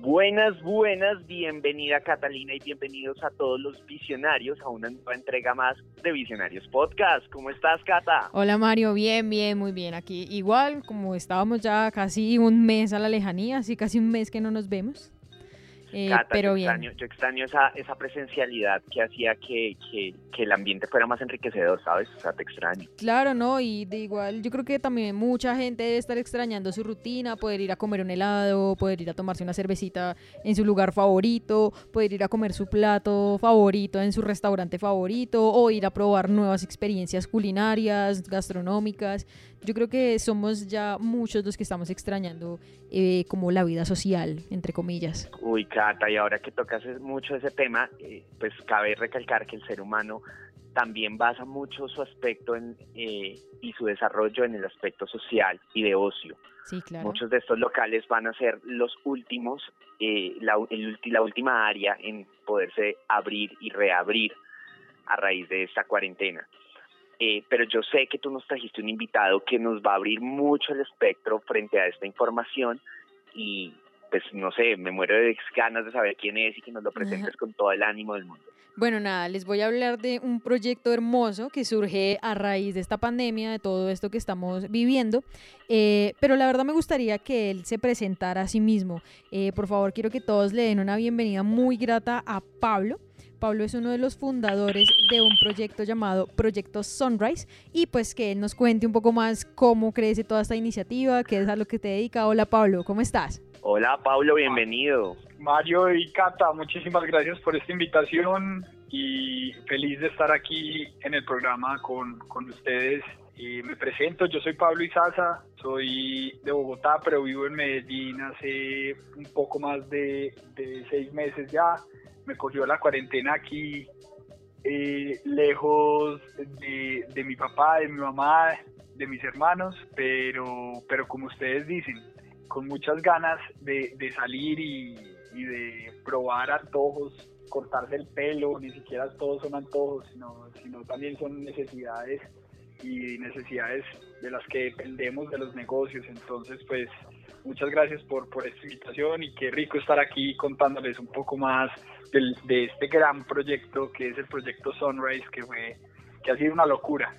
Buenas, buenas, bienvenida Catalina y bienvenidos a todos los visionarios a una nueva entrega más de Visionarios Podcast. ¿Cómo estás, Cata? Hola Mario, bien, bien, muy bien. Aquí igual, como estábamos ya casi un mes a la lejanía, así casi un mes que no nos vemos. Eh, pero yo bien. Extraño, yo extraño esa, esa presencialidad que hacía que, que, que, el ambiente fuera más enriquecedor, ¿sabes? O sea, te extraño. Claro, ¿no? Y de igual, yo creo que también mucha gente debe estar extrañando su rutina, poder ir a comer un helado, poder ir a tomarse una cervecita en su lugar favorito, poder ir a comer su plato favorito en su restaurante favorito o ir a probar nuevas experiencias culinarias, gastronómicas. Yo creo que somos ya muchos los que estamos extrañando eh, como la vida social, entre comillas. Uy, Cata, y ahora que tocas mucho ese tema, eh, pues cabe recalcar que el ser humano también basa mucho su aspecto en, eh, y su desarrollo en el aspecto social y de ocio. Sí, claro. Muchos de estos locales van a ser los últimos, la, la última área en poderse abrir y reabrir a raíz de esta cuarentena. Eh, pero yo sé que tú nos trajiste un invitado que nos va a abrir mucho el espectro frente a esta información y pues no sé, me muero de ganas de saber quién es y que nos lo presentes con todo el ánimo del mundo. Bueno, nada, les voy a hablar de un proyecto hermoso que surge a raíz de esta pandemia, de todo esto que estamos viviendo, eh, pero la verdad me gustaría que él se presentara a sí mismo. Eh, por favor, quiero que todos le den una bienvenida muy grata a Pablo. Pablo es uno de los fundadores de un proyecto llamado Proyecto Sunrise y pues que él nos cuente un poco más cómo crece toda esta iniciativa, qué es a lo que te dedica. Hola Pablo, ¿cómo estás? Hola Pablo, bienvenido. Mario y Cata, muchísimas gracias por esta invitación y feliz de estar aquí en el programa con, con ustedes. Y me presento, yo soy Pablo Izaza, soy de Bogotá, pero vivo en Medellín hace un poco más de, de seis meses ya me cogió la cuarentena aquí, eh, lejos de, mi papá, de mi mamá, de mis hermanos, pero, pero como ustedes dicen, con muchas ganas de, salir y, de probar antojos, cortarse el pelo, ni siquiera todos son antojos, sino, sino también son necesidades y necesidades de las que dependemos de los negocios. Entonces, pues muchas gracias por, por esta invitación y qué rico estar aquí contándoles un poco más de este gran proyecto que es el proyecto Sunrise, que, fue, que ha sido una locura.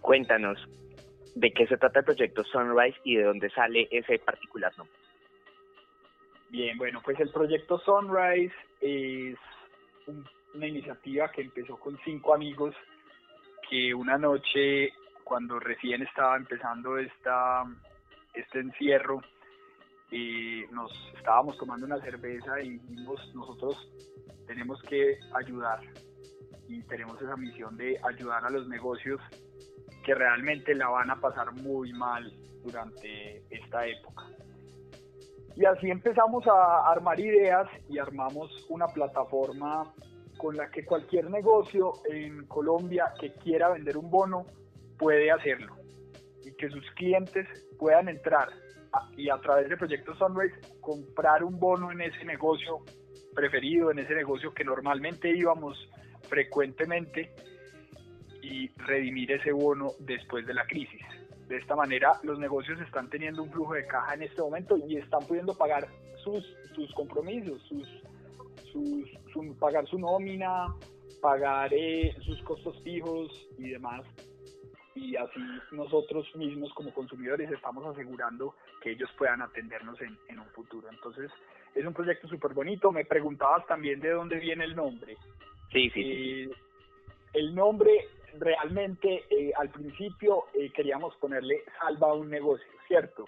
Cuéntanos, ¿de qué se trata el proyecto Sunrise y de dónde sale ese particular nombre? Bien, bueno, pues el proyecto Sunrise es una iniciativa que empezó con cinco amigos que una noche, cuando recién estaba empezando esta, este encierro, y nos estábamos tomando una cerveza y dijimos, nosotros tenemos que ayudar y tenemos esa misión de ayudar a los negocios que realmente la van a pasar muy mal durante esta época. Y así empezamos a armar ideas y armamos una plataforma con la que cualquier negocio en Colombia que quiera vender un bono puede hacerlo que sus clientes puedan entrar y a través del proyecto Sunrise comprar un bono en ese negocio preferido, en ese negocio que normalmente íbamos frecuentemente y redimir ese bono después de la crisis. De esta manera los negocios están teniendo un flujo de caja en este momento y están pudiendo pagar sus, sus compromisos, sus, sus, pagar su nómina, pagar eh, sus costos fijos y demás y así nosotros mismos como consumidores estamos asegurando que ellos puedan atendernos en, un futuro. Entonces es un proyecto súper bonito. Me preguntabas también de dónde viene el nombre. Sí, sí. Eh, el nombre realmente eh, al principio eh, queríamos ponerle salva un negocio, ¿cierto?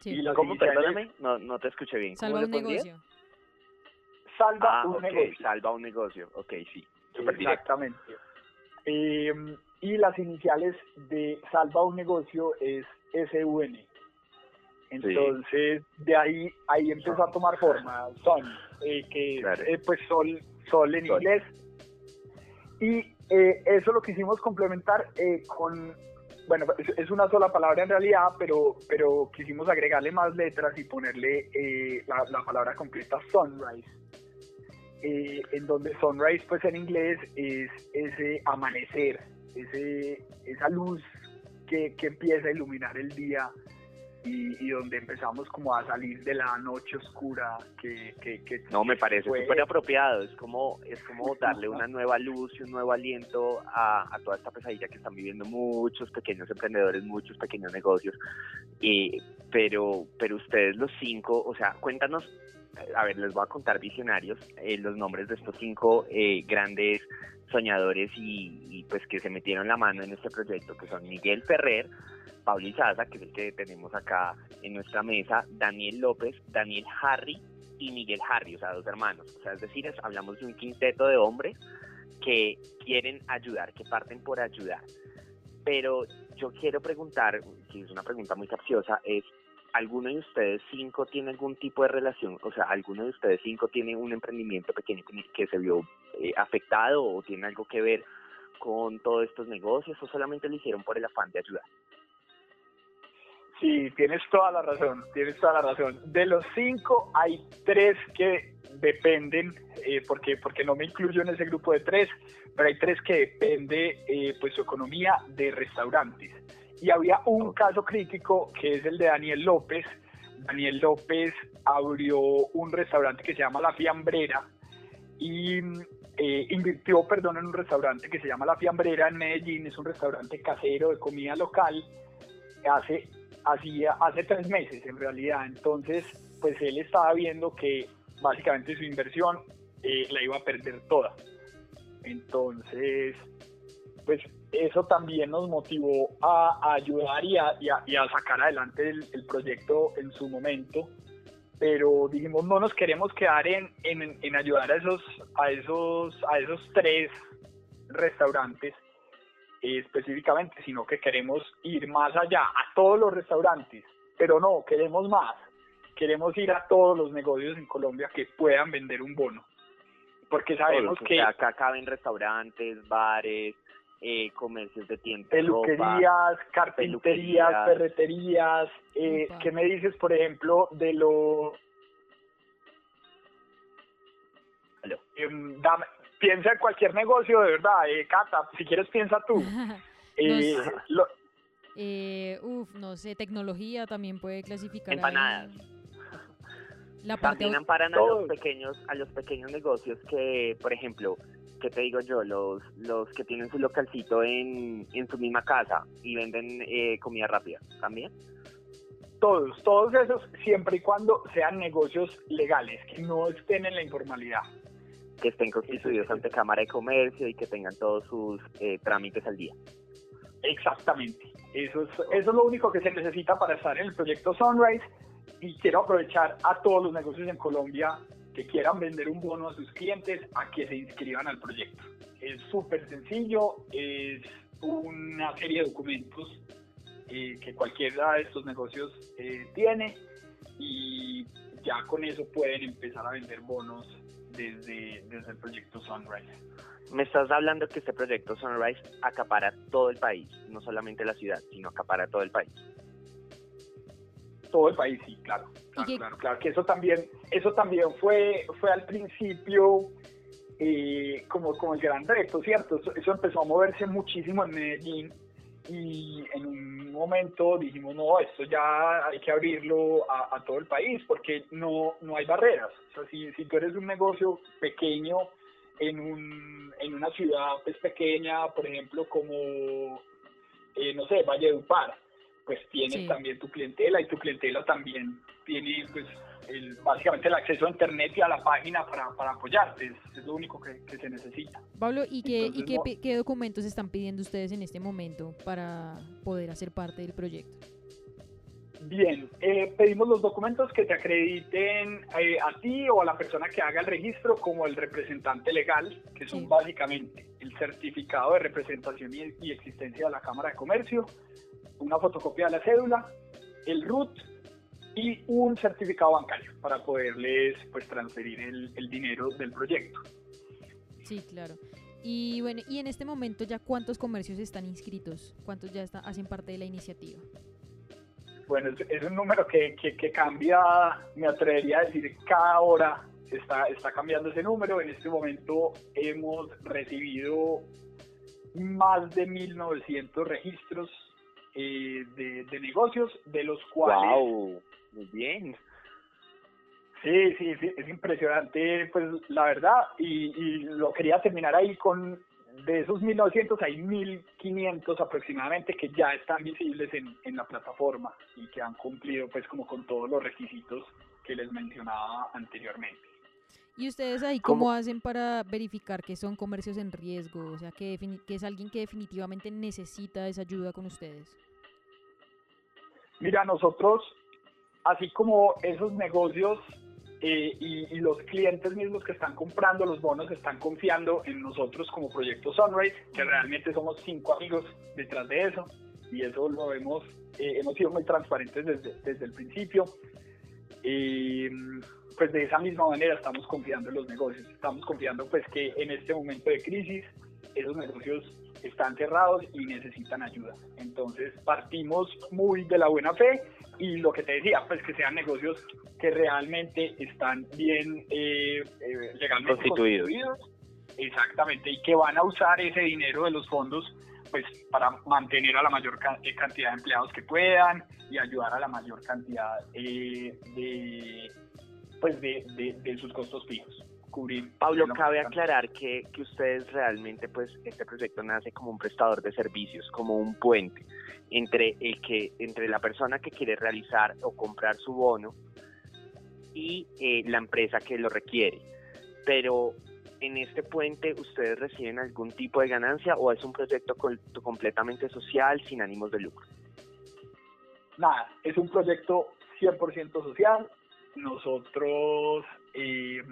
Sí. ¿Cómo? Perdóname, no, no te escuché bien. Salva un negocio. Salva ah, un negocio. Salva un negocio, ok, sí. Exactamente. Eh, y las iniciales de Salva un Negocio es SUN. Entonces, de ahí ahí empezó a tomar forma Son, eh, que eh, pues Sol, Sol en inglés. Y eh, eso lo quisimos complementar con, bueno, es, una sola palabra en realidad, pero, pero quisimos agregarle más letras y ponerle la, la, palabra completa Sunrise. en donde sunrise pues en inglés es ese amanecer, ese, esa luz que, empieza a iluminar el día y, donde empezamos como a salir de la noche oscura que... no, me parece súper apropiado, es como, es como darle una nueva luz y un nuevo aliento a, toda esta pesadilla que están viviendo muchos pequeños emprendedores, muchos pequeños negocios, y, pero, pero ustedes los cinco, o sea, cuéntanos a ver, les voy a contar visionarios, eh, los nombres de estos cinco eh, grandes soñadores y, pues que se metieron la mano en este proyecto, que son Miguel Ferrer, Pablo Izaza, que es el que tenemos acá en nuestra mesa, Daniel López, Daniel Harry y Miguel Harry, o sea, dos hermanos. O sea, es decir, hablamos de un quinteto de hombres que quieren ayudar, que parten por ayudar. Pero yo quiero preguntar, si es una pregunta muy capciosa, es ¿alguno de ustedes cinco tiene algún tipo de relación? O sea, ¿alguno de ustedes cinco tiene un emprendimiento pequeño que se vio eh, afectado o tiene algo que ver con todos estos negocios o solamente lo hicieron por el afán de ayudar? Sí, tienes toda la razón, tienes toda la razón. De los cinco hay tres que dependen, eh, porque, porque no me incluyo en ese grupo de tres, pero hay tres que depende eh, pues su economía de restaurantes y había un caso crítico que es el de Daniel López. Daniel López abrió un restaurante que se llama La Fiambrera y eh, invirtió, perdón, en un restaurante que se llama La Fiambrera en Medellín. Es un restaurante casero de comida local. Hace, hacía, hace tres meses en realidad. Entonces, pues él estaba viendo que básicamente su inversión eh, la iba a perder toda. Entonces, pues eso también nos motivó a, ayudar y a, sacar adelante el, proyecto en su momento. Pero dijimos, no nos queremos quedar en, ayudar a esos, a, esos, a esos tres restaurantes específicamente, sino que queremos ir más allá, a todos los restaurantes. Pero no, queremos más. Queremos ir a todos los negocios en Colombia que puedan vender un bono. Porque sabemos que... acá caben restaurantes, bares, eh, comercios de tiempo. Peluquerías, carpinterías, ferreterías. Eh, ¿Qué me dices, por ejemplo, de lo... Em, piensa en cualquier negocio, de verdad, eh, Cata, si quieres piensa tú. eh, eh, uf, no sé, tecnología también puede clasificar. Empanadas. La parte también amparan a los pequeños, a los pequeños negocios que, por ejemplo, ¿qué te digo yo? Los, los que tienen su localcito en, en su misma casa y venden eh, comida rápida, ¿también? Todos, todos esos, siempre y cuando sean negocios legales, que no estén en la informalidad. Que estén constituidos ante Cámara de Comercio y que tengan todos sus eh, trámites al día. Exactamente. Eso es, eso es lo único que se necesita para estar en el proyecto Sunrise. Y quiero aprovechar a todos los negocios en Colombia que quieran vender un bono a sus clientes a que se inscriban al proyecto. Es súper sencillo, es una serie de documentos eh, que cualquiera de estos negocios eh, tiene y ya con eso pueden empezar a vender bonos desde, desde el proyecto Sunrise. Me estás hablando que este proyecto Sunrise acapara todo el país, no solamente la ciudad, sino acapara todo el país todo el país, sí, claro. Claro, claro, que eso también, eso también fue, fue al principio eh, como, como el gran reto, ¿cierto? Eso, empezó a moverse muchísimo en Medellín y en un momento dijimos, no, esto ya hay que abrirlo a, todo el país porque no, no hay barreras. O sea, si, si tú eres un negocio pequeño en, un, en una ciudad pues, pequeña, por ejemplo, como, eh, no sé, Valle de Upar, pues tienes también tu clientela y tu clientela también tiene pues el, básicamente el acceso a internet y a la página para, para apoyarte, es, lo único que, se necesita. Pablo, ¿y, qué, ¿y qué, qué, documentos están pidiendo ustedes en este momento para poder hacer parte del proyecto? Bien, eh, pedimos los documentos que te acrediten eh, a ti o a la persona que haga el registro como el representante legal, que son básicamente el certificado de representación y, y existencia de la Cámara de Comercio, una fotocopia de la cédula, el RUT y un certificado bancario para poderles pues transferir el, dinero del proyecto. Sí, claro. Y bueno, y en este momento ya cuántos comercios están inscritos, cuántos ya hacen parte de la iniciativa. Bueno, es, un número que, que, cambia, me atrevería a decir, cada hora está, está cambiando ese número. En este momento hemos recibido más de 1.900 registros eh, de, negocios, de los cuales... ¡Wow! Muy bien. Sí, sí, sí, es impresionante, pues la verdad, y, y lo quería terminar ahí con, de esos 1900 hay 1500 aproximadamente que ya están visibles en, en la plataforma y que han cumplido pues como con todos los requisitos que les mencionaba anteriormente. ¿Y ustedes ahí cómo, hacen para verificar que son comercios en riesgo? O sea, que, que es alguien que definitivamente necesita esa ayuda con ustedes. Mira, nosotros, así como esos negocios eh, y, los clientes mismos que están comprando los bonos están confiando en nosotros como Proyecto Sunrise, que realmente somos cinco amigos detrás de eso, y eso lo hemos, eh, hemos sido muy transparentes desde, desde el principio. Y pues de esa misma manera estamos confiando en los negocios, estamos confiando pues que en este momento de crisis esos negocios están cerrados y necesitan ayuda. Entonces partimos muy de la buena fe y lo que te decía, pues que sean negocios que realmente están bien eh, eh legalmente constituidos. Exactamente, y que van a usar ese dinero de los fondos pues para mantener a la mayor eh, cantidad de empleados que puedan y ayudar a la mayor cantidad eh, de, pues de, de, sus costos fijos. Cubrir Pablo, cabe aclarar que, que ustedes realmente, pues este proyecto nace como un prestador de servicios, como un puente entre el que, entre la persona que quiere realizar o comprar su bono y eh, la empresa que lo requiere. Pero en este puente ustedes reciben algún tipo de ganancia o es un proyecto completamente social sin ánimos de lucro? Nada, es un proyecto 100% social. Nosotros eh,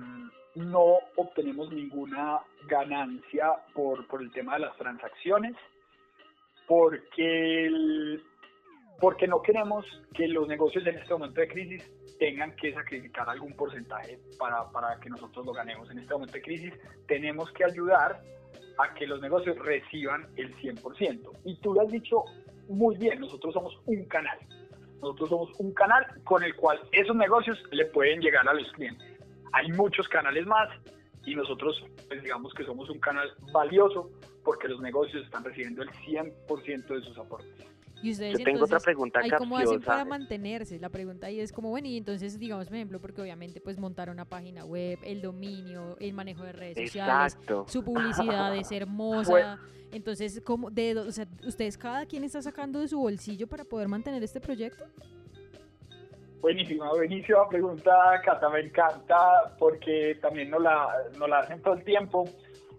no obtenemos ninguna ganancia por, por el tema de las transacciones, porque el, porque no queremos que los negocios en este momento de crisis tengan que sacrificar algún porcentaje para, para que nosotros lo ganemos. En este momento de crisis tenemos que ayudar a que los negocios reciban el 100%. Y tú lo has dicho muy bien, nosotros somos un canal. Nosotros somos un canal con el cual esos negocios le pueden llegar a los clientes. Hay muchos canales más y nosotros pues digamos que somos un canal valioso porque los negocios están recibiendo el 100% de sus aportes. Y ustedes, Yo tengo otra pregunta ¿Cómo hacen para mantenerse? La pregunta ahí es como, bueno, y entonces, digamos, por ejemplo, porque obviamente pues montar una página web, el dominio, el manejo de redes sociales, su publicidad es hermosa. entonces, ¿cómo, de, o sea, ¿ustedes cada quien está sacando de su bolsillo para poder mantener este proyecto? Buenísima, buenísima pregunta, Cata, me encanta porque también nos la, nos la hacen todo el tiempo.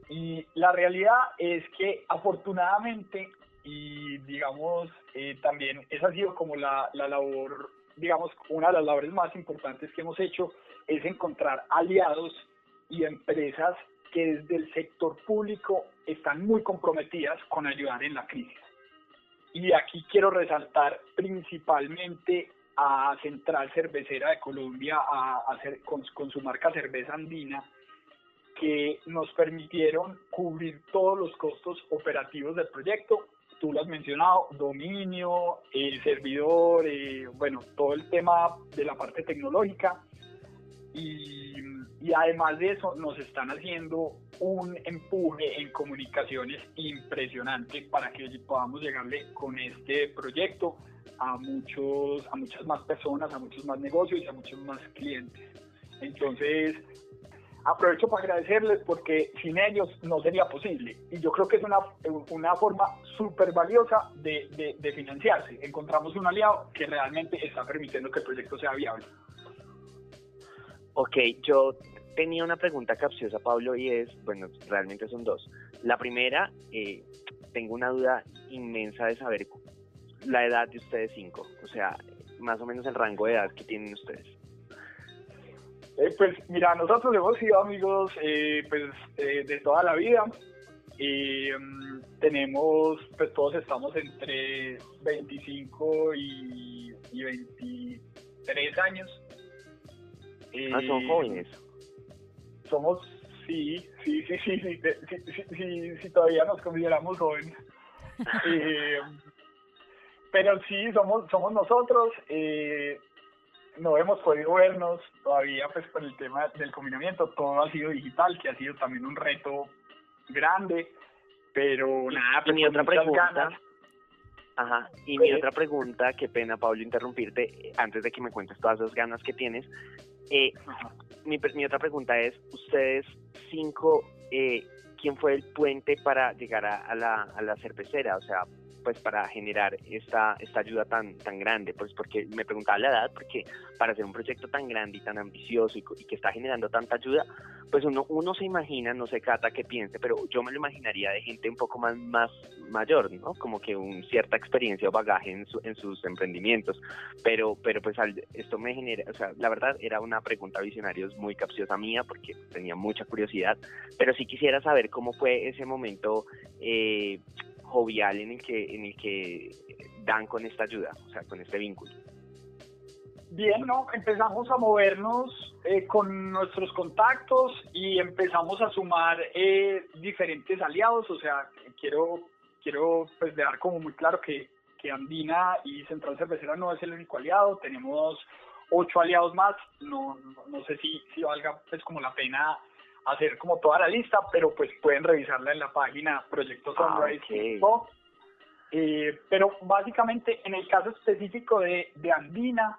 Y la realidad es que afortunadamente y digamos, eh, también esa ha sido como la, la labor, digamos, una de las labores más importantes que hemos hecho es encontrar aliados y empresas que desde el sector público están muy comprometidas con ayudar en la crisis. Y aquí quiero resaltar principalmente a Central Cervecera de Colombia, a, hacer con, con, su marca Cerveza Andina, que nos permitieron cubrir todos los costos operativos del proyecto tú lo has mencionado, dominio, el servidor, eh, bueno, todo el tema de la parte tecnológica. Y, y, además de eso, nos están haciendo un empuje en comunicaciones impresionante para que podamos llegarle con este proyecto a, muchos, a muchas más personas, a muchos más negocios y a muchos más clientes. Entonces, aprovecho para agradecerles porque sin ellos no sería posible. Y yo creo que es una, una forma súper valiosa de, de, financiarse. Encontramos un aliado que realmente está permitiendo que el proyecto sea viable. Ok, yo tenía una pregunta capciosa, Pablo, y es, bueno, realmente son dos. La primera, eh, tengo una duda inmensa de saber la edad de ustedes cinco, o sea, más o menos el rango de edad que tienen ustedes. Eh, pues mira, nosotros hemos sido amigos eh, pues, eh, de toda la vida y mm, tenemos, pues todos estamos entre 25 y, 23 años. ah, son jóvenes. Somos, sí, sí, sí, sí, sí, sí, sí, todavía nos consideramos jóvenes. pero sí, somos, somos nosotros. Eh, no hemos podido vernos todavía pues por el tema del combinamiento, todo ha sido digital, que ha sido también un reto grande, pero nada, pues, otra pregunta. Ajá, y mi otra pregunta, qué pena Pablo interrumpirte, antes de que me cuentes todas las ganas que tienes, eh, mi, mi, otra pregunta es, ustedes cinco, eh, ¿quién fue el puente para llegar a, la, a la cervecera? O sea, pues para generar esta, esta ayuda tan, tan grande, pues porque me preguntaba la edad, porque para hacer un proyecto tan grande y tan ambicioso y, que está generando tanta ayuda, pues uno, uno se imagina, no sé Cata qué piense, pero yo me lo imaginaría de gente un poco más, más mayor, ¿no? Como que un cierta experiencia o bagaje en, en sus emprendimientos, pero, pero pues esto me genera, o sea, la verdad era una pregunta visionaria muy capciosa mía porque tenía mucha curiosidad, pero sí quisiera saber cómo fue ese momento eh, jovial en el que en el que dan con esta ayuda, o sea, con este vínculo. Bien, no, empezamos a movernos eh, con nuestros contactos y empezamos a sumar eh, diferentes aliados, o sea, quiero quiero pues dejar como muy claro que, que Andina y Central Cervecera no es el único aliado, tenemos ocho aliados más, no, no, sé si, si valga pues como la pena hacer como toda la lista, pero pues pueden revisarla en la página Proyecto ah, Sunrise. eh, pero básicamente en el caso específico de, de Andina,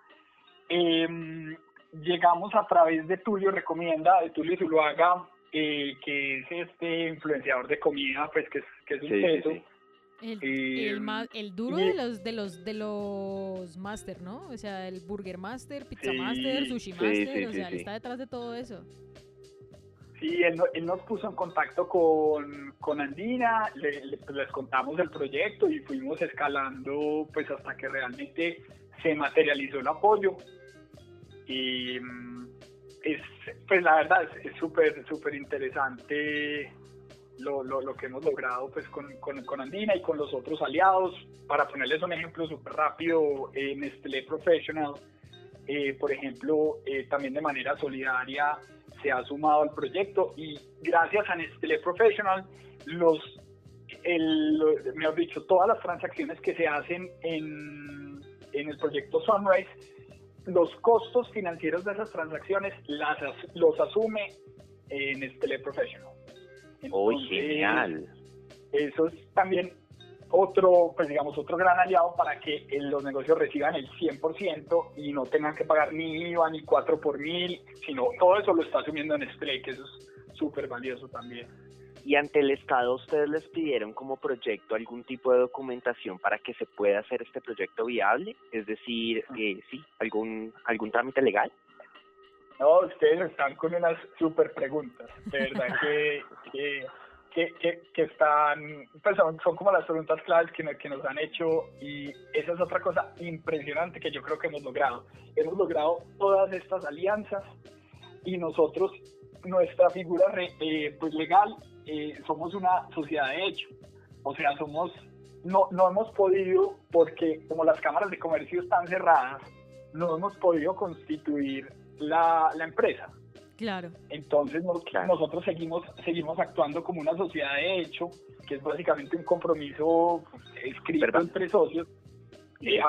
em, llegamos a través de Tulio Recomienda, de Tulio Zuluaga, eh, que es este influenciador de comida, pues que es, que es un peso. El, el, em, el, duro de los de los de los master, ¿no? O sea, el burger master, pizza master, sushi master, o sea, está detrás de todo eso. Sí, él, nos puso en contacto con, con Andina, le, pues, les contamos el proyecto y fuimos escalando pues hasta que realmente se materializó el apoyo. Y mm, es, pues la verdad es súper, súper interesante lo, lo, lo, que hemos logrado pues con, con, con, Andina y con los otros aliados. Para ponerles un ejemplo súper rápido, en Nestlé Professional, eh, por ejemplo, eh, también de manera solidaria se ha sumado al proyecto y gracias a Nestlé Professional, los, el, mejor dicho, todas las transacciones que se hacen en, en el proyecto Sunrise, los costos financieros de esas transacciones las, los asume en Nestlé Professional. ¡Oh, genial! Eso es también otro, pues digamos, otro gran aliado para que los negocios reciban el 100% y no tengan que pagar ni IVA ni 4 por mil, sino todo eso lo está asumiendo Nestlé, que eso es súper valioso también. ¿Y ante el Estado ustedes les pidieron como proyecto algún tipo de documentación para que se pueda hacer este proyecto viable? Es decir, eh, sí, algún, algún trámite legal. No, ustedes están con unas súper preguntas, de verdad que, que que, que, están, pues son, como las preguntas claves que, que nos han hecho y esa es otra cosa impresionante que yo creo que hemos logrado. Hemos logrado todas estas alianzas y nosotros, nuestra figura eh, pues legal, eh, somos una sociedad de hecho. O sea, somos, no, no hemos podido, porque como las cámaras de comercio están cerradas, no hemos podido constituir la, la empresa. Claro. Entonces nosotros seguimos, seguimos actuando como una sociedad de hecho, que es básicamente un compromiso escrito entre socios. Eh,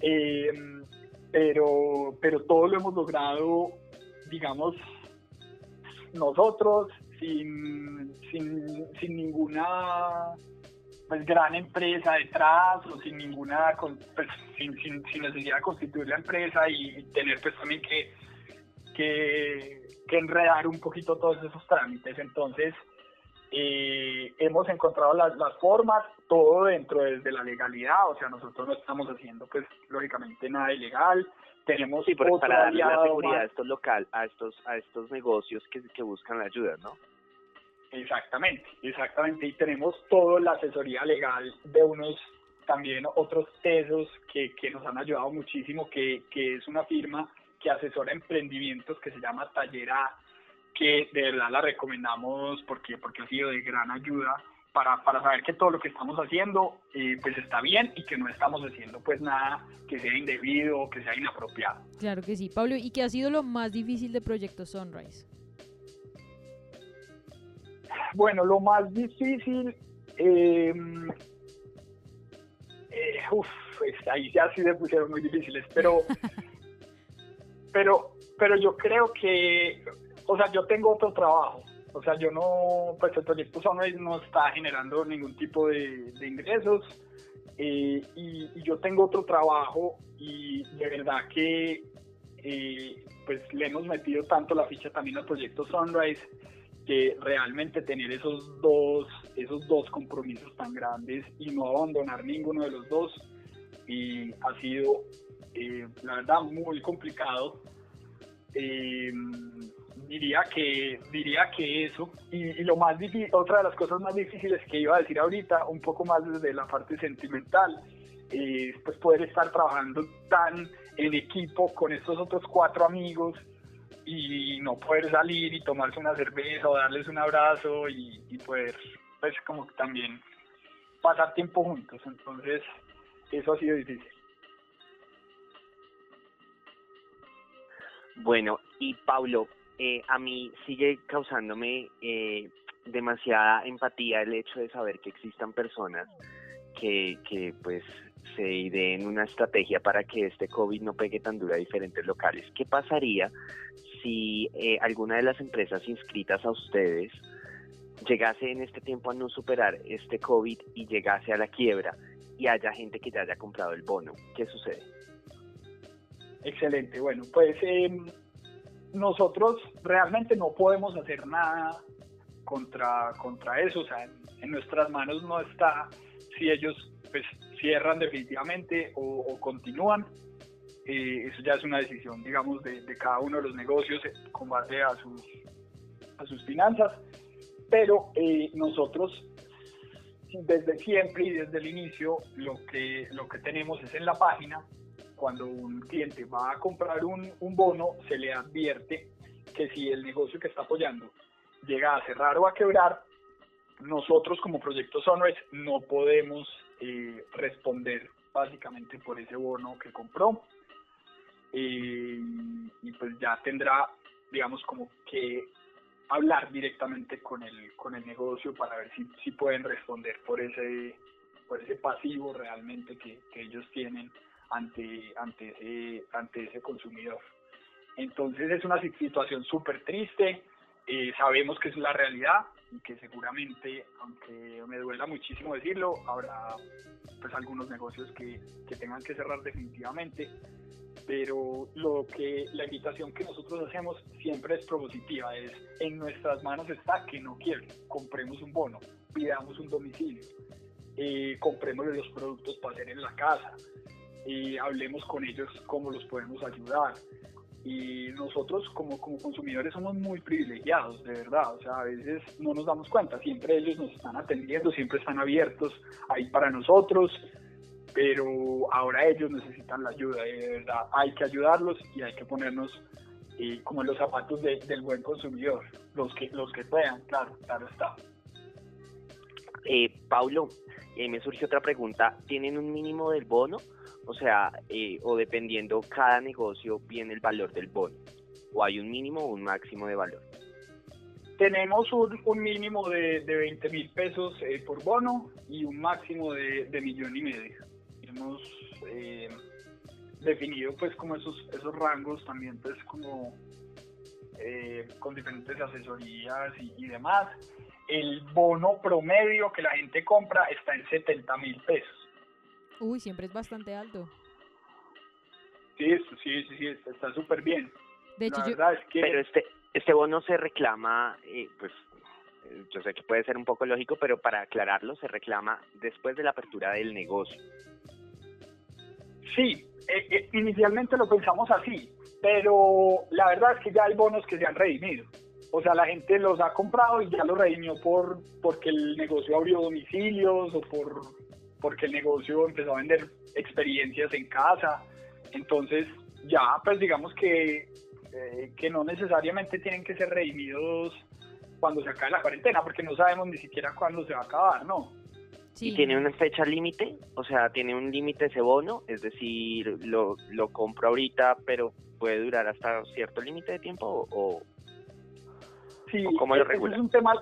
em, pero, pero todo lo hemos logrado, digamos, nosotros sin, sin, sin ninguna pues, gran empresa detrás o sin ninguna pues, sin, sin, sin, necesidad de constituir la empresa y tener pues también que que, enredar un poquito todos esos trámites. Entonces, eh, hemos encontrado las, las, formas, todo dentro de, la legalidad, o sea, nosotros no estamos haciendo, pues, lógicamente nada ilegal. Tenemos sí, para darle la seguridad a estos local, a estos, a estos negocios que, que buscan la ayuda, ¿no? Exactamente, exactamente. Y tenemos toda la asesoría legal de unos también otros tesos que, que nos han ayudado muchísimo, que, que es una firma que asesora emprendimientos que se llama Tallera, que de verdad la recomendamos porque, porque ha sido de gran ayuda para, para saber que todo lo que estamos haciendo eh, pues está bien y que no estamos haciendo pues nada que sea indebido o que sea inapropiado. Claro que sí. Pablo, ¿y qué ha sido lo más difícil de Proyecto Sunrise? Bueno, lo más difícil, em, eh, uff, pues, ahí ya sí se pusieron muy difíciles, pero pero, pero yo creo que, o sea, yo tengo otro trabajo. O sea, yo no, pues el proyecto Sunrise no está generando ningún tipo de, ingresos. eh, y, yo tengo otro trabajo y de verdad que eh, pues le hemos metido tanto la ficha también al proyecto Sunrise que realmente tener esos dos, esos dos compromisos tan grandes y no abandonar ninguno de los dos ha sido eh, la verdad muy complicado. Eh, diría que diría que eso. Y, lo más difícil otra de las cosas más difíciles que iba a decir ahorita un poco más desde la parte sentimental es pues poder estar trabajando tan en equipo con estos otros cuatro amigos y no poder salir y tomarse una cerveza o darles un abrazo y, poder pues como también pasar tiempo juntos. Entonces eso ha sido difícil bueno y Pablo eh, a mí sigue causándome eh, demasiada empatía el hecho de saber que existan personas que, que pues se ideen una estrategia para que este COVID no pegue tan duro a diferentes locales. ¿Qué pasaría si eh, alguna de las empresas inscritas a ustedes llegase en este tiempo a no superar este COVID y llegase a la quiebra y haya gente que ya haya comprado el bono? ¿Qué sucede? Excelente. Bueno, pues em, nosotros realmente no podemos hacer nada contra, contra eso. O sea, en, nuestras manos no está si ellos pues cierran definitivamente o, continúan. Eh, eso ya es una decisión, digamos, de, cada uno de los negocios con base a sus, a sus finanzas. Pero eh, nosotros desde siempre y desde el inicio lo que, lo que tenemos es en la página cuando un cliente va a comprar un, bono, se le advierte que si el negocio que está apoyando llega a cerrar o a quebrar, nosotros como Proyecto Sunrise no podemos eh, responder básicamente por ese bono que compró. Eh, y pues ya tendrá, digamos, como que hablar directamente con el, con el negocio para ver si, si pueden responder por ese, por ese pasivo realmente que, que ellos tienen ante, ante, ese, ante ese consumidor. Entonces es una situación súper triste, eh, sabemos que es la realidad y que seguramente, aunque me duela muchísimo decirlo, habrá pues algunos negocios que, que tengan que cerrar definitivamente, pero lo que la invitación que nosotros hacemos siempre es propositiva, es en nuestras manos está que no quieren, compremos un bono, pidamos un domicilio, eh, compremos los productos para hacer en la casa, y hablemos con ellos cómo los podemos ayudar. Y nosotros como, como consumidores somos muy privilegiados, de verdad. O sea, a veces no nos damos cuenta, siempre ellos nos están atendiendo, siempre están abiertos ahí para nosotros, pero ahora ellos necesitan la ayuda y de verdad hay que ayudarlos y hay que ponernos eh, como en los zapatos del buen consumidor, los que, los que puedan, claro, claro está. Eh, Paulo, eh, me surgió otra pregunta, ¿tienen un mínimo del bono? O sea, eh, o dependiendo cada negocio viene el valor del bono. O hay un mínimo o un máximo de valor. Tenemos un, mínimo de, de 20 mil pesos eh, por bono y un máximo de, millón y medio. Hemos eh, definido pues como esos, rangos también pues como con diferentes asesorías y demás. El bono promedio que la gente compra está en 70 mil pesos Uy, siempre es bastante alto. Sí, sí, sí, sí está súper bien. De hecho, Pero este, este bono se reclama, eh, pues eh, yo sé que puede ser un poco lógico, pero para aclararlo, se reclama después de la apertura del negocio. Sí, eh, inicialmente lo pensamos así, pero la verdad es que ya hay bonos que se han redimido. O sea, la gente los ha comprado y ya los redimió por porque el negocio abrió domicilios o por porque el negocio empezó a vender experiencias en casa. Entonces, ya, pues digamos que, eh, que no necesariamente tienen que ser redimidos cuando se acabe la cuarentena, porque no sabemos ni siquiera cuándo se va a acabar, ¿no? ¿Y tiene una fecha límite? O sea, ¿tiene un límite ese bono? Es decir, lo, lo compro ahorita, pero puede durar hasta cierto límite de tiempo o, sí, cómo lo regula? Es un tema,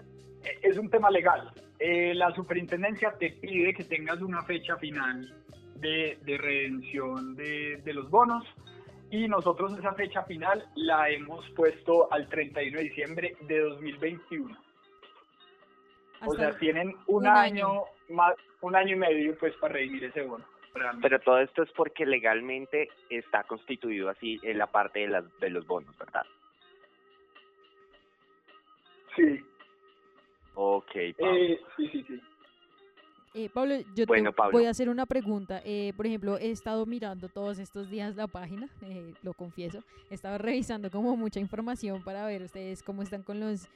es un tema legal. Eh, la superintendencia te pide que tengas una fecha final de, redención de, los bonos y nosotros esa fecha final la hemos puesto al 31 de diciembre de 2021. o sea, tienen un, año, más, un año y medio pues para redimir ese bono. Pero todo esto es porque legalmente está constituido así en la parte de, las, de los bonos, ¿verdad? Sí. Ok, eh, sí, sí, sí. Eh, Pablo, yo voy a hacer una pregunta. Eh, por ejemplo, he estado mirando todos estos días la página, eh, lo confieso. He estado revisando como mucha información para ver ustedes cómo están con los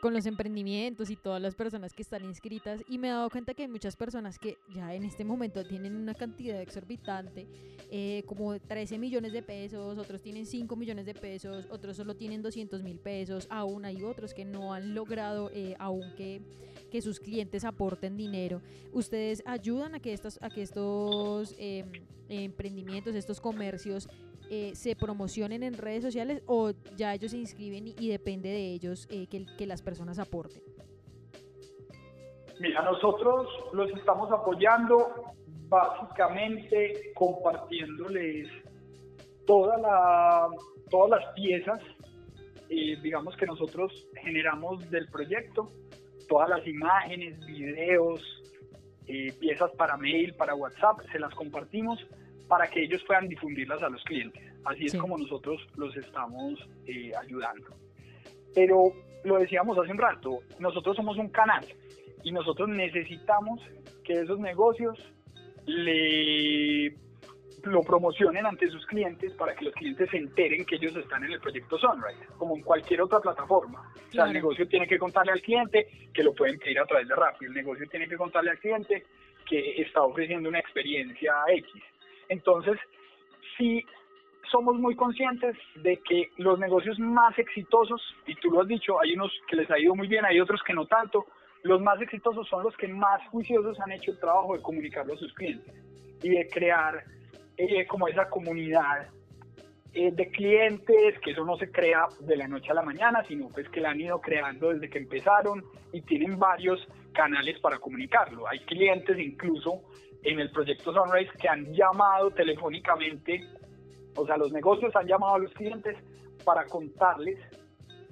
con los emprendimientos y todas las personas que están inscritas y me he dado cuenta que hay muchas personas que ya en este momento tienen una cantidad exorbitante, eh, como 13 millones de pesos, otros tienen 5 millones de pesos, otros solo tienen 200 mil pesos, aún hay otros que no han logrado eh, aún que, sus clientes aporten dinero. ¿Ustedes ayudan a que, estos, a que estos em, emprendimientos, estos comercios eh, se promocionen en redes sociales o ya ellos se inscriben y, depende de ellos eh, que, las personas aporten? Mira, nosotros los estamos apoyando básicamente compartiéndoles toda la, todas las piezas, eh, digamos que nosotros generamos del proyecto, todas las imágenes, videos, piezas para mail, para WhatsApp, se las compartimos para que ellos puedan difundirlas a los clientes. Así es como nosotros los estamos eh, ayudando. Pero lo decíamos hace un rato, nosotros somos un canal y nosotros necesitamos que esos negocios le lo promocionen ante sus clientes para que los clientes se enteren que ellos están en el proyecto Sunrise, como en cualquier otra plataforma. O sea, el negocio tiene que contarle al cliente que lo pueden pedir a través de Rappi, el negocio tiene que contarle al cliente que está ofreciendo una experiencia X. Entonces, sí somos muy conscientes de que los negocios más exitosos, y tú lo has dicho, hay unos que les ha ido muy bien, hay otros que no tanto, los más exitosos son los que más juiciosos han hecho el trabajo de comunicarlo a sus clientes y de crear eh, como esa comunidad eh, de clientes, que eso no se crea de la noche a la mañana, sino pues que la han ido creando desde que empezaron y tienen varios canales para comunicarlo. Hay clientes incluso en el proyecto Sunrise que han llamado telefónicamente, o sea, los negocios han llamado a los clientes para contarles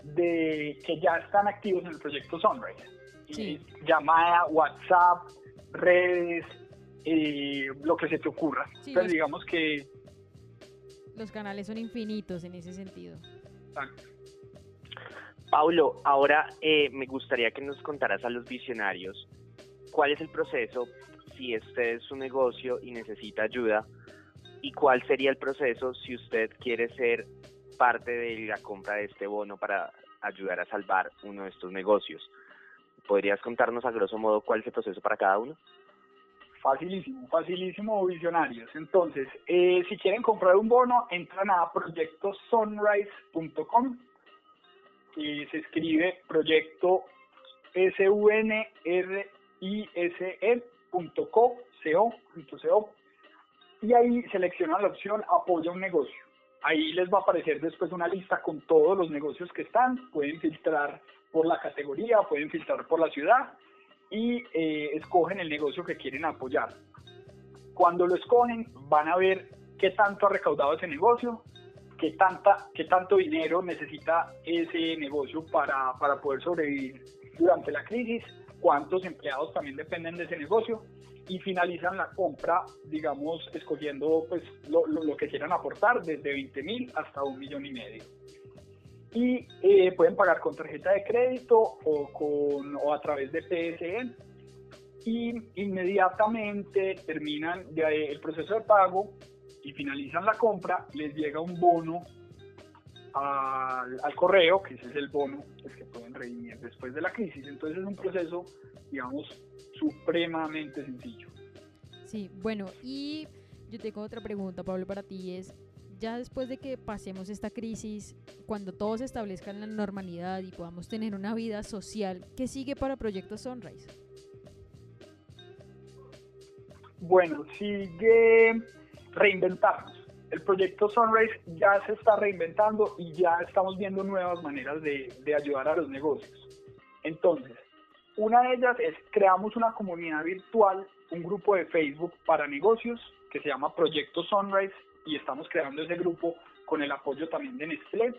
de que ya están activos en el proyecto Sunrise. llamada, WhatsApp, redes, eh, lo que se te ocurra. Pero digamos que... Los canales son infinitos en ese sentido. Paulo, ahora eh, me gustaría que nos contaras a los visionarios cuál es el proceso si este es su negocio y necesita ayuda y cuál sería el proceso si usted quiere ser parte de la compra de este bono para ayudar a salvar uno de estos negocios. ¿Podrías contarnos a grosso modo cuál es el proceso para cada uno? Facilísimo, facilísimo, visionarios. Entonces, eh, si quieren comprar un bono, entran a proyectosunrise.com y se escribe proyecto S-U-N-R-I-S-E .co, y ahí seleccionan la opción apoya un negocio. Ahí les va a aparecer después una lista con todos los negocios que están, pueden filtrar por la categoría, pueden filtrar por la ciudad y eh, escogen el negocio que quieren apoyar. Cuando lo escogen van a ver qué tanto ha recaudado ese negocio, qué, tanta, qué tanto dinero necesita ese negocio para, para poder sobrevivir durante la crisis cuántos empleados también dependen de ese negocio y finalizan la compra, digamos, escogiendo pues lo, lo, que quieran aportar, desde 20 mil hasta un millón y medio. Y eh, pueden pagar con tarjeta de crédito o, con, o a través de PSN. Y inmediatamente terminan el proceso de pago y finalizan la compra, les llega un bono al, correo, que ese es el bono pues, que pueden redimir después de la crisis. Entonces es un proceso, digamos, supremamente sencillo. Sí, bueno, y yo tengo otra pregunta, Pablo, para ti es, ya después de que pasemos esta crisis, cuando todo se establezca en la normalidad y podamos tener una vida social, ¿qué sigue para Proyecto Sunrise? Bueno, sigue reinventarnos el proyecto Sunrise ya se está reinventando y ya estamos viendo nuevas maneras de, ayudar a los negocios. Entonces, una de ellas es creamos una comunidad virtual, un grupo de Facebook para negocios que se llama Proyecto Sunrise y estamos creando ese grupo con el apoyo también de Nestlé.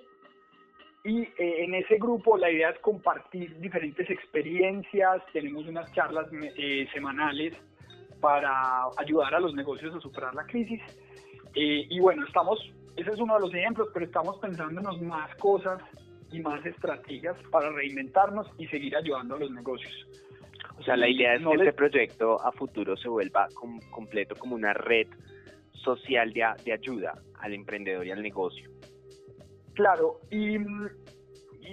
y eh, en ese grupo la idea es compartir diferentes experiencias, tenemos unas charlas eh, semanales para ayudar a los negocios a superar la crisis. Eh, y bueno, estamos, ese es uno de los ejemplos, pero estamos pensándonos más cosas y más estrategias para reinventarnos y seguir ayudando a los negocios. O sea, la idea es que este proyecto a futuro se vuelva completo como una red social de, de ayuda al emprendedor y al negocio. Claro, y,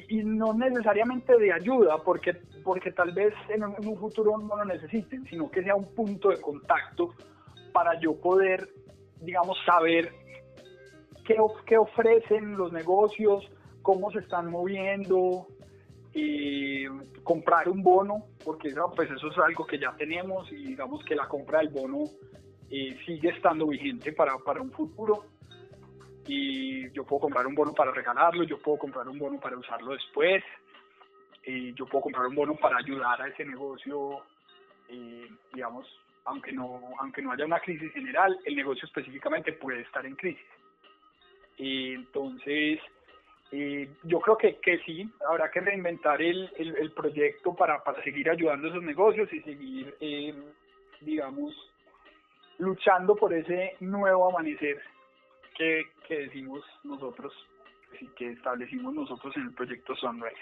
y, no necesariamente de ayuda, porque, porque tal vez en un, futuro no lo necesiten, sino que sea un punto de contacto para yo poder, digamos, saber qué, qué ofrecen los negocios, cómo se están moviendo, comprar un bono, porque pues eso es algo que ya tenemos y digamos que la compra del bono eh, sigue estando vigente para, para un futuro. Y yo puedo comprar un bono para regalarlo, yo puedo comprar un bono para usarlo después, y yo puedo comprar un bono para ayudar a ese negocio, digamos, aunque no, aunque no haya una crisis general, el negocio específicamente puede estar en crisis. Entonces, yo creo que, que sí, habrá que reinventar el, el, proyecto para, para, seguir ayudando a esos negocios y seguir, eh, digamos, luchando por ese nuevo amanecer que, decimos nosotros y que establecimos nosotros en el proyecto Sunrise.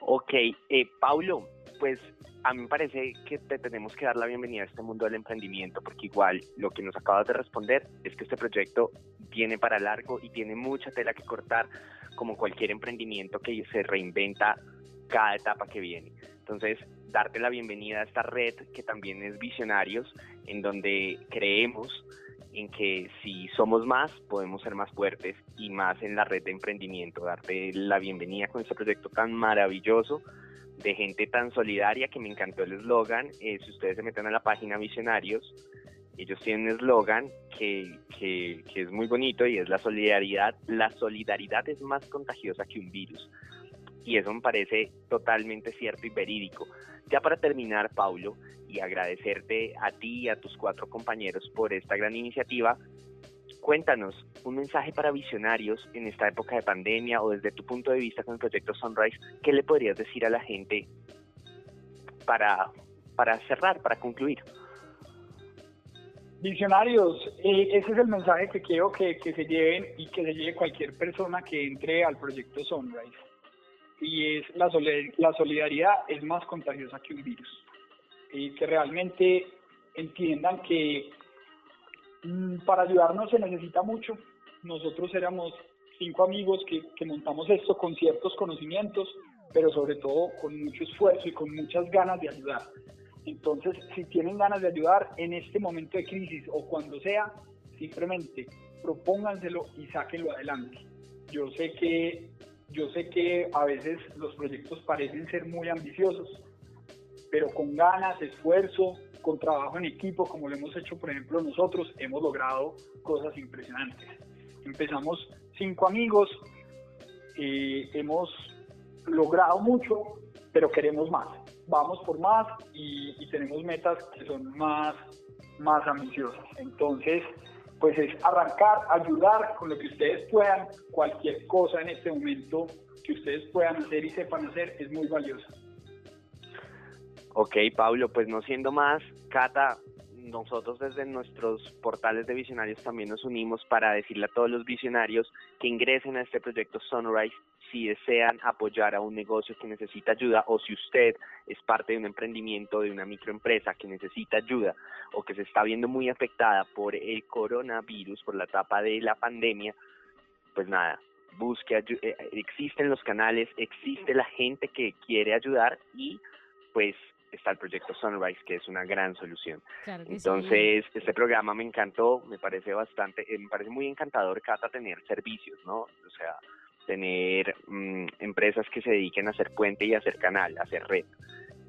Ok, eh, Paulo, pues a mí me parece que te tenemos que dar la bienvenida a este mundo del emprendimiento, porque igual lo que nos acabas de responder es que este proyecto viene para largo y tiene mucha tela que cortar, como cualquier emprendimiento que se reinventa cada etapa que viene. Entonces, darte la bienvenida a esta red que también es Visionarios, en donde creemos en que si somos más, podemos ser más fuertes y más en la red de emprendimiento. Darte la bienvenida con este proyecto tan maravilloso de gente tan solidaria que me encantó el eslogan. Eh, si ustedes se meten a la página Visionarios, ellos tienen un eslogan que, que, que es muy bonito y es la solidaridad. La solidaridad es más contagiosa que un virus. Y eso me parece totalmente cierto y verídico. Ya para terminar, Paulo, y agradecerte a ti y a tus cuatro compañeros por esta gran iniciativa, cuéntanos un mensaje para visionarios en esta época de pandemia o desde tu punto de vista con el proyecto Sunrise, ¿qué le podrías decir a la gente para, para cerrar, para concluir? Visionarios, eh, ese es el mensaje que quiero que, que se lleven y que se lleve cualquier persona que entre al proyecto Sunrise y es la, la solidaridad es más contagiosa que un virus. Y que realmente entiendan que para ayudarnos se necesita mucho. Nosotros éramos cinco amigos que, que montamos esto con ciertos conocimientos, pero sobre todo con mucho esfuerzo y con muchas ganas de ayudar. Entonces, si tienen ganas de ayudar en este momento de crisis o cuando sea, simplemente propónganselo y sáquenlo adelante. Yo sé que yo sé que a veces los proyectos parecen ser muy ambiciosos, pero con ganas, esfuerzo, con trabajo en equipo, como lo hemos hecho, por ejemplo, nosotros, hemos logrado cosas impresionantes. Empezamos cinco amigos, eh, hemos logrado mucho, pero queremos más. Vamos por más y, y tenemos metas que son más, más ambiciosas. Entonces, pues es arrancar, ayudar con lo que ustedes puedan, cualquier cosa en este momento que ustedes puedan hacer y sepan hacer es muy valiosa. Ok, Pablo, pues no siendo más, Cata, nosotros desde nuestros portales de visionarios también nos unimos para decirle a todos los visionarios que ingresen a este proyecto Sunrise si desean apoyar a un negocio que necesita ayuda o si usted es parte de un emprendimiento de una microempresa que necesita ayuda o que se está viendo muy afectada por el coronavirus, por la etapa de la pandemia, pues nada, busque, eh, existen los canales, existe la gente que quiere ayudar y pues está el proyecto Sunrise, que es una gran solución. Entonces, este programa me encantó, me parece bastante, eh, me parece muy encantador, Cata, tener servicios, ¿no? O sea, tener mm, empresas que se dediquen a hacer puente y a hacer canal, a hacer red.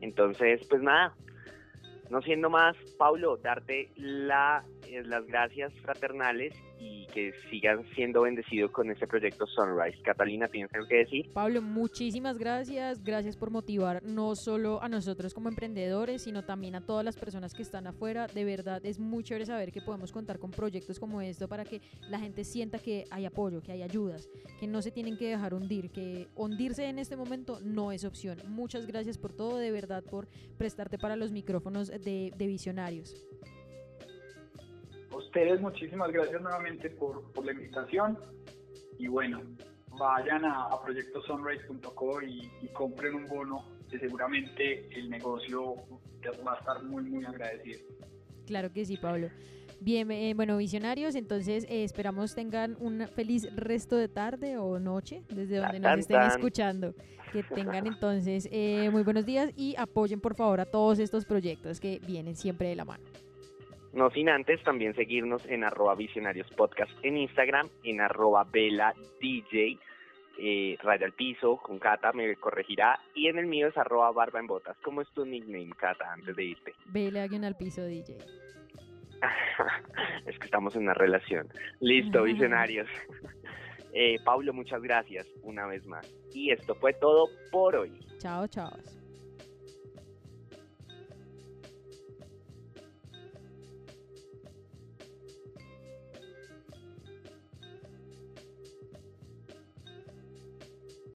Entonces, pues nada, no siendo más, Paulo, darte la las gracias fraternales y que sigan siendo bendecidos con este proyecto Sunrise. Catalina, ¿tienes algo que decir? Pablo, muchísimas gracias. Gracias por motivar no solo a nosotros como emprendedores, sino también a todas las personas que están afuera. De verdad, es muy chévere saber que podemos contar con proyectos como esto para que la gente sienta que hay apoyo, que hay ayudas, que no se tienen que dejar hundir, que hundirse en este momento no es opción. Muchas gracias por todo, de verdad, por prestarte para los micrófonos de, de Visionarios ustedes muchísimas gracias nuevamente por, la invitación y bueno, vayan a, proyectosunrise.co y, y compren un bono que seguramente el negocio va a estar muy, muy agradecido. Claro que sí, Pablo. Bien, eh, bueno, visionarios, entonces eh, esperamos tengan un feliz resto de tarde o noche, desde donde nos estén escuchando. Que tengan entonces eh, muy buenos días y apoyen por favor a todos estos proyectos que vienen siempre de la mano. No sin antes también seguirnos en arroba visionarios podcast en Instagram, en arroba vela DJ, eh, raya al piso, con Cata me corregirá, y en el mío es arroba barba en botas. ¿Cómo es tu nickname, Cata, antes de irte? Vela alguien al piso DJ. es que estamos en una relación. Listo, visionarios. eh, Pablo, muchas gracias una vez más. Y esto fue todo por hoy. Chao, chao.